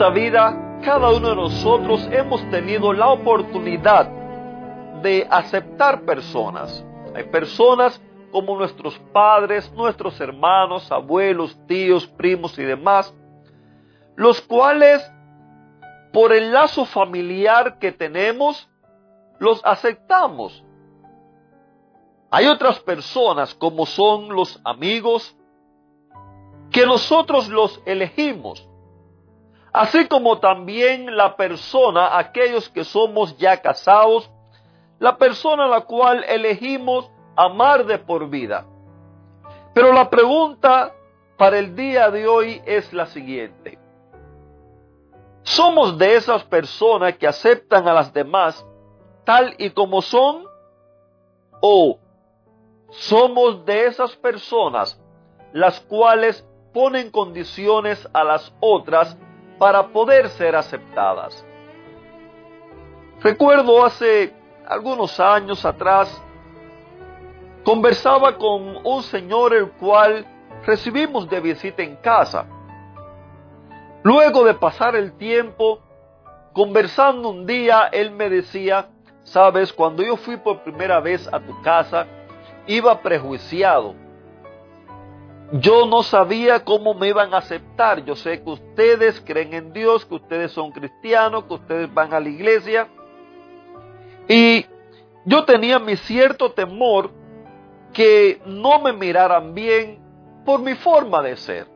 Esta vida, cada uno de nosotros hemos tenido la oportunidad de aceptar personas. Hay personas como nuestros padres, nuestros hermanos, abuelos, tíos, primos y demás, los cuales, por el lazo familiar que tenemos, los aceptamos. Hay otras personas, como son los amigos, que nosotros los elegimos así como también la persona, aquellos que somos ya casados, la persona a la cual elegimos amar de por vida. Pero la pregunta para el día de hoy es la siguiente. ¿Somos de esas personas que aceptan a las demás tal y como son? ¿O somos de esas personas las cuales ponen condiciones a las otras para poder ser aceptadas. Recuerdo hace algunos años atrás, conversaba con un señor el cual recibimos de visita en casa. Luego de pasar el tiempo, conversando un día, él me decía, sabes, cuando yo fui por primera vez a tu casa, iba prejuiciado yo no sabía cómo me iban a aceptar. Yo sé que ustedes creen en Dios, que ustedes son cristianos, que ustedes van a la iglesia. Y yo tenía mi cierto temor que no me miraran bien por mi forma de ser.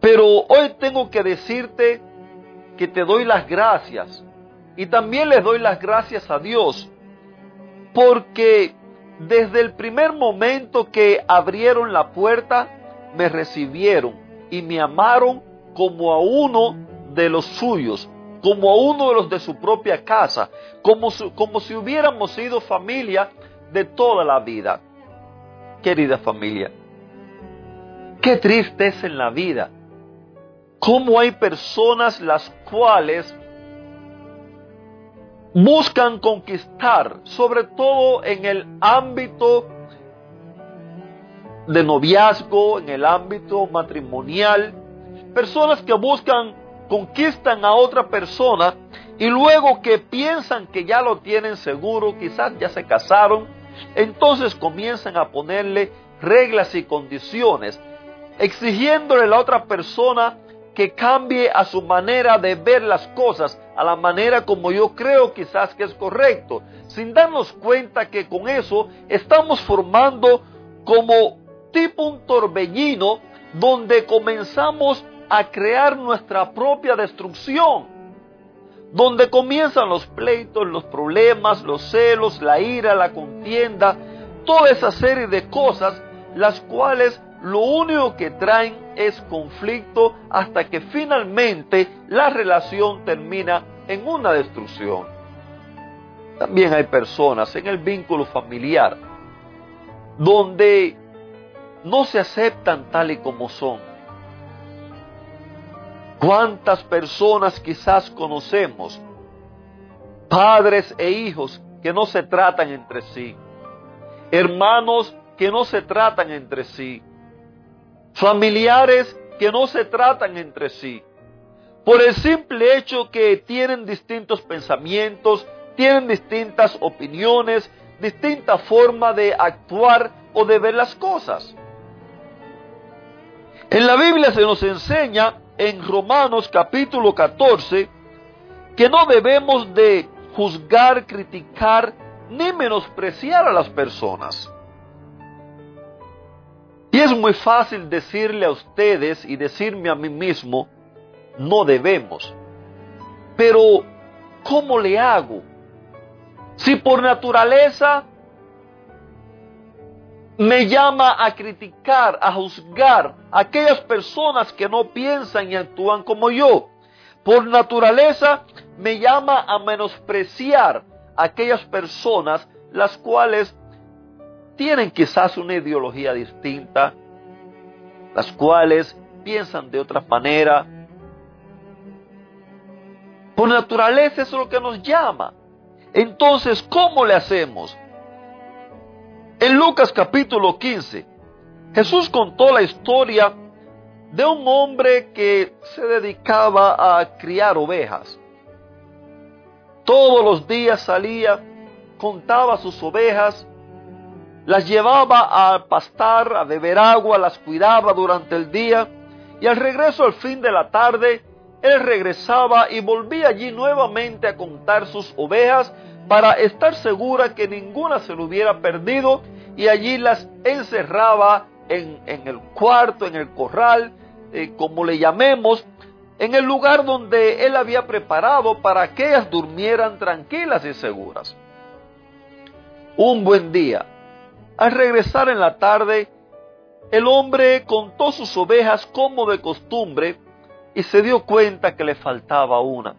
Pero hoy tengo que decirte que te doy las gracias. Y también les doy las gracias a Dios. Porque desde el primer momento que abrieron la puerta, me recibieron y me amaron como a uno de los suyos, como a uno de los de su propia casa, como, como si hubiéramos sido familia de toda la vida. Querida familia, qué triste es en la vida cómo hay personas las cuales buscan conquistar, sobre todo en el ámbito de noviazgo, en el ámbito matrimonial, personas que buscan, conquistan a otra persona y luego que piensan que ya lo tienen seguro, quizás ya se casaron, entonces comienzan a ponerle reglas y condiciones, exigiéndole a la otra persona que cambie a su manera de ver las cosas, a la manera como yo creo quizás que es correcto, sin darnos cuenta que con eso estamos formando como tipo un torbellino donde comenzamos a crear nuestra propia destrucción, donde comienzan los pleitos, los problemas, los celos, la ira, la contienda, toda esa serie de cosas, las cuales lo único que traen es conflicto hasta que finalmente la relación termina en una destrucción. También hay personas en el vínculo familiar donde no se aceptan tal y como son. ¿Cuántas personas quizás conocemos? Padres e hijos que no se tratan entre sí. Hermanos que no se tratan entre sí familiares que no se tratan entre sí, por el simple hecho que tienen distintos pensamientos, tienen distintas opiniones, distinta forma de actuar o de ver las cosas. En la Biblia se nos enseña en Romanos capítulo 14 que no debemos de juzgar, criticar ni menospreciar a las personas. Es muy fácil decirle a ustedes y decirme a mí mismo, no debemos. Pero, ¿cómo le hago? Si por naturaleza me llama a criticar, a juzgar a aquellas personas que no piensan y actúan como yo. Por naturaleza me llama a menospreciar a aquellas personas las cuales tienen quizás una ideología distinta, las cuales piensan de otra manera. Por naturaleza es lo que nos llama. Entonces, ¿cómo le hacemos? En Lucas capítulo 15, Jesús contó la historia de un hombre que se dedicaba a criar ovejas. Todos los días salía, contaba sus ovejas, las llevaba a pastar, a beber agua, las cuidaba durante el día y al regreso al fin de la tarde, él regresaba y volvía allí nuevamente a contar sus ovejas para estar segura que ninguna se lo hubiera perdido y allí las encerraba en, el cuarto, en el corral, eh, como le llamemos, en el lugar donde él había preparado para que ellas durmieran tranquilas y seguras. Un buen día, al regresar en la tarde, el hombre contó sus ovejas como de costumbre y se dio cuenta que le faltaba una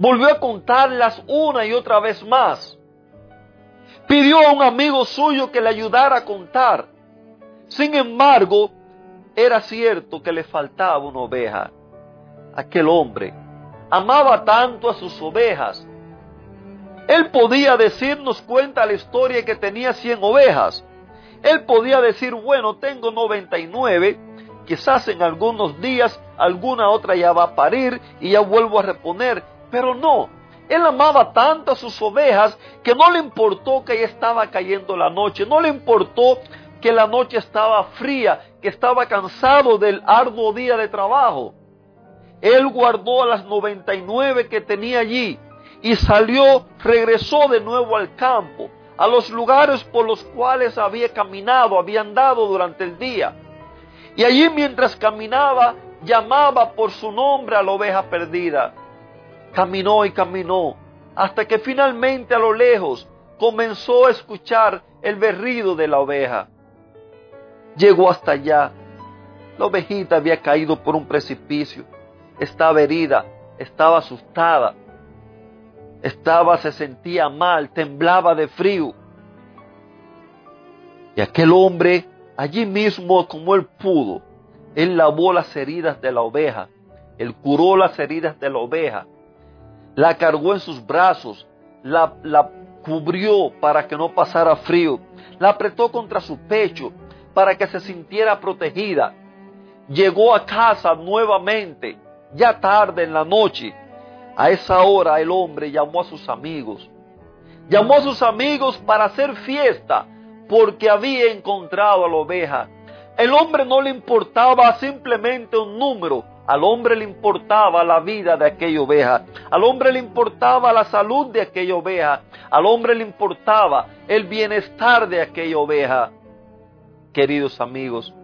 volvió a contarlas una y otra vez más. Pidió a un amigo suyo que le ayudara a contar. Sin embargo, era cierto que le faltaba una oveja. Aquel hombre amaba tanto a sus ovejas. Él podía decirnos cuenta la historia que tenía 100 ovejas. Él podía decir, bueno, tengo 99, quizás en algunos días alguna otra ya va a parir y ya vuelvo a reponer. Pero no, él amaba tanto a sus ovejas que no le importó que ya estaba cayendo la noche, no le importó que la noche estaba fría, que estaba cansado del arduo día de trabajo. Él guardó a las 99 que tenía allí y salió, regresó de nuevo al campo, a los lugares por los cuales había caminado, había andado durante el día. Y allí mientras caminaba, llamaba por su nombre a la oveja perdida. Caminó y caminó hasta que finalmente a lo lejos comenzó a escuchar el berrido de la oveja. Llegó hasta allá. La ovejita había caído por un precipicio. Estaba herida, estaba asustada. Estaba, se sentía mal, temblaba de frío. Y aquel hombre, allí mismo como él pudo, él lavó las heridas de la oveja, él curó las heridas de la oveja, la cargó en sus brazos, la, la cubrió para que no pasara frío, la apretó contra su pecho para que se sintiera protegida. Llegó a casa nuevamente, ya tarde en la noche. A esa hora el hombre llamó a sus amigos. Llamó a sus amigos para hacer fiesta porque había encontrado a la oveja. El hombre no le importaba simplemente un número, al hombre le importaba la vida de aquella oveja. Al hombre le importaba la salud de aquella oveja. Al hombre le importaba el bienestar de aquella oveja. Queridos amigos,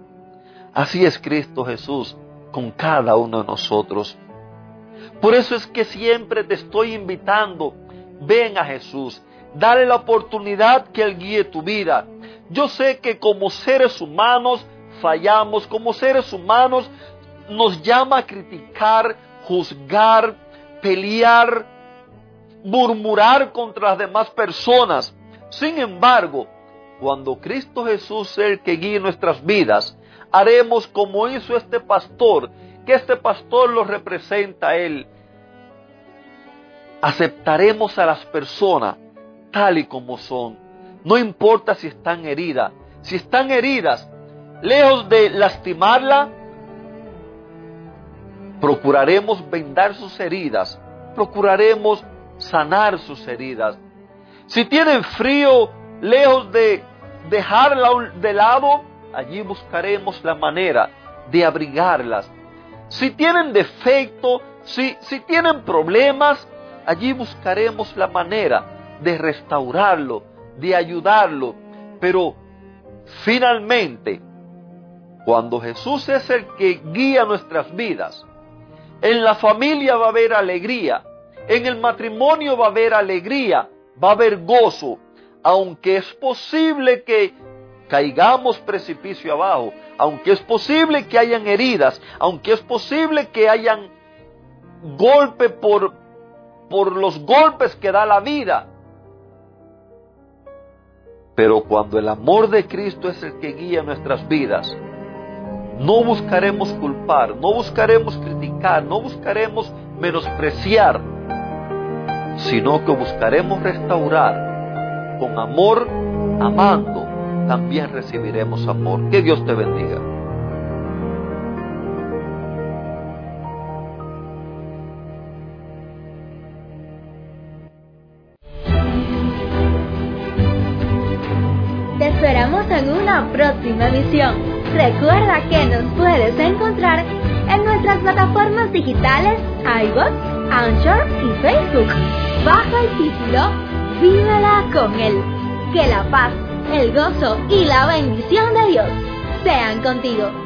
así es Cristo Jesús con cada uno de nosotros. Por eso es que siempre te estoy invitando, ven a Jesús, dale la oportunidad que Él guíe tu vida. Yo sé que como seres humanos fallamos, como seres humanos nos llama a criticar, juzgar, pelear, murmurar contra las demás personas. Sin embargo, cuando Cristo Jesús es el que guíe nuestras vidas, haremos como hizo este pastor, que este pastor lo representa a él. Aceptaremos a las personas tal y como son. No importa si están heridas. Si están heridas, lejos de lastimarla, Procuraremos vendar sus heridas, procuraremos sanar sus heridas. Si tienen frío, lejos de dejarla de lado, allí buscaremos la manera de abrigarlas. Si tienen defecto, si, si tienen problemas, allí buscaremos la manera de restaurarlo, de ayudarlo. Pero finalmente, cuando Jesús es el que guía nuestras vidas, en la familia va a haber alegría. En el matrimonio va a haber alegría. Va a haber gozo. Aunque es posible que caigamos precipicio abajo, aunque es posible que hayan heridas, aunque es posible que hayan golpe por, por los golpes que da la vida. Pero cuando el amor de Cristo es el que guía nuestras vidas, no buscaremos culpar, no buscaremos criticar, no buscaremos menospreciar, sino que buscaremos restaurar con amor, amando, también recibiremos amor. Que Dios te bendiga. Te esperamos en una próxima emisión. Recuerda que nos puedes encontrar en nuestras plataformas digitales iBox, Anchor y Facebook. Bajo el título Vívela con Él. Que la paz, el gozo y la bendición de Dios sean contigo.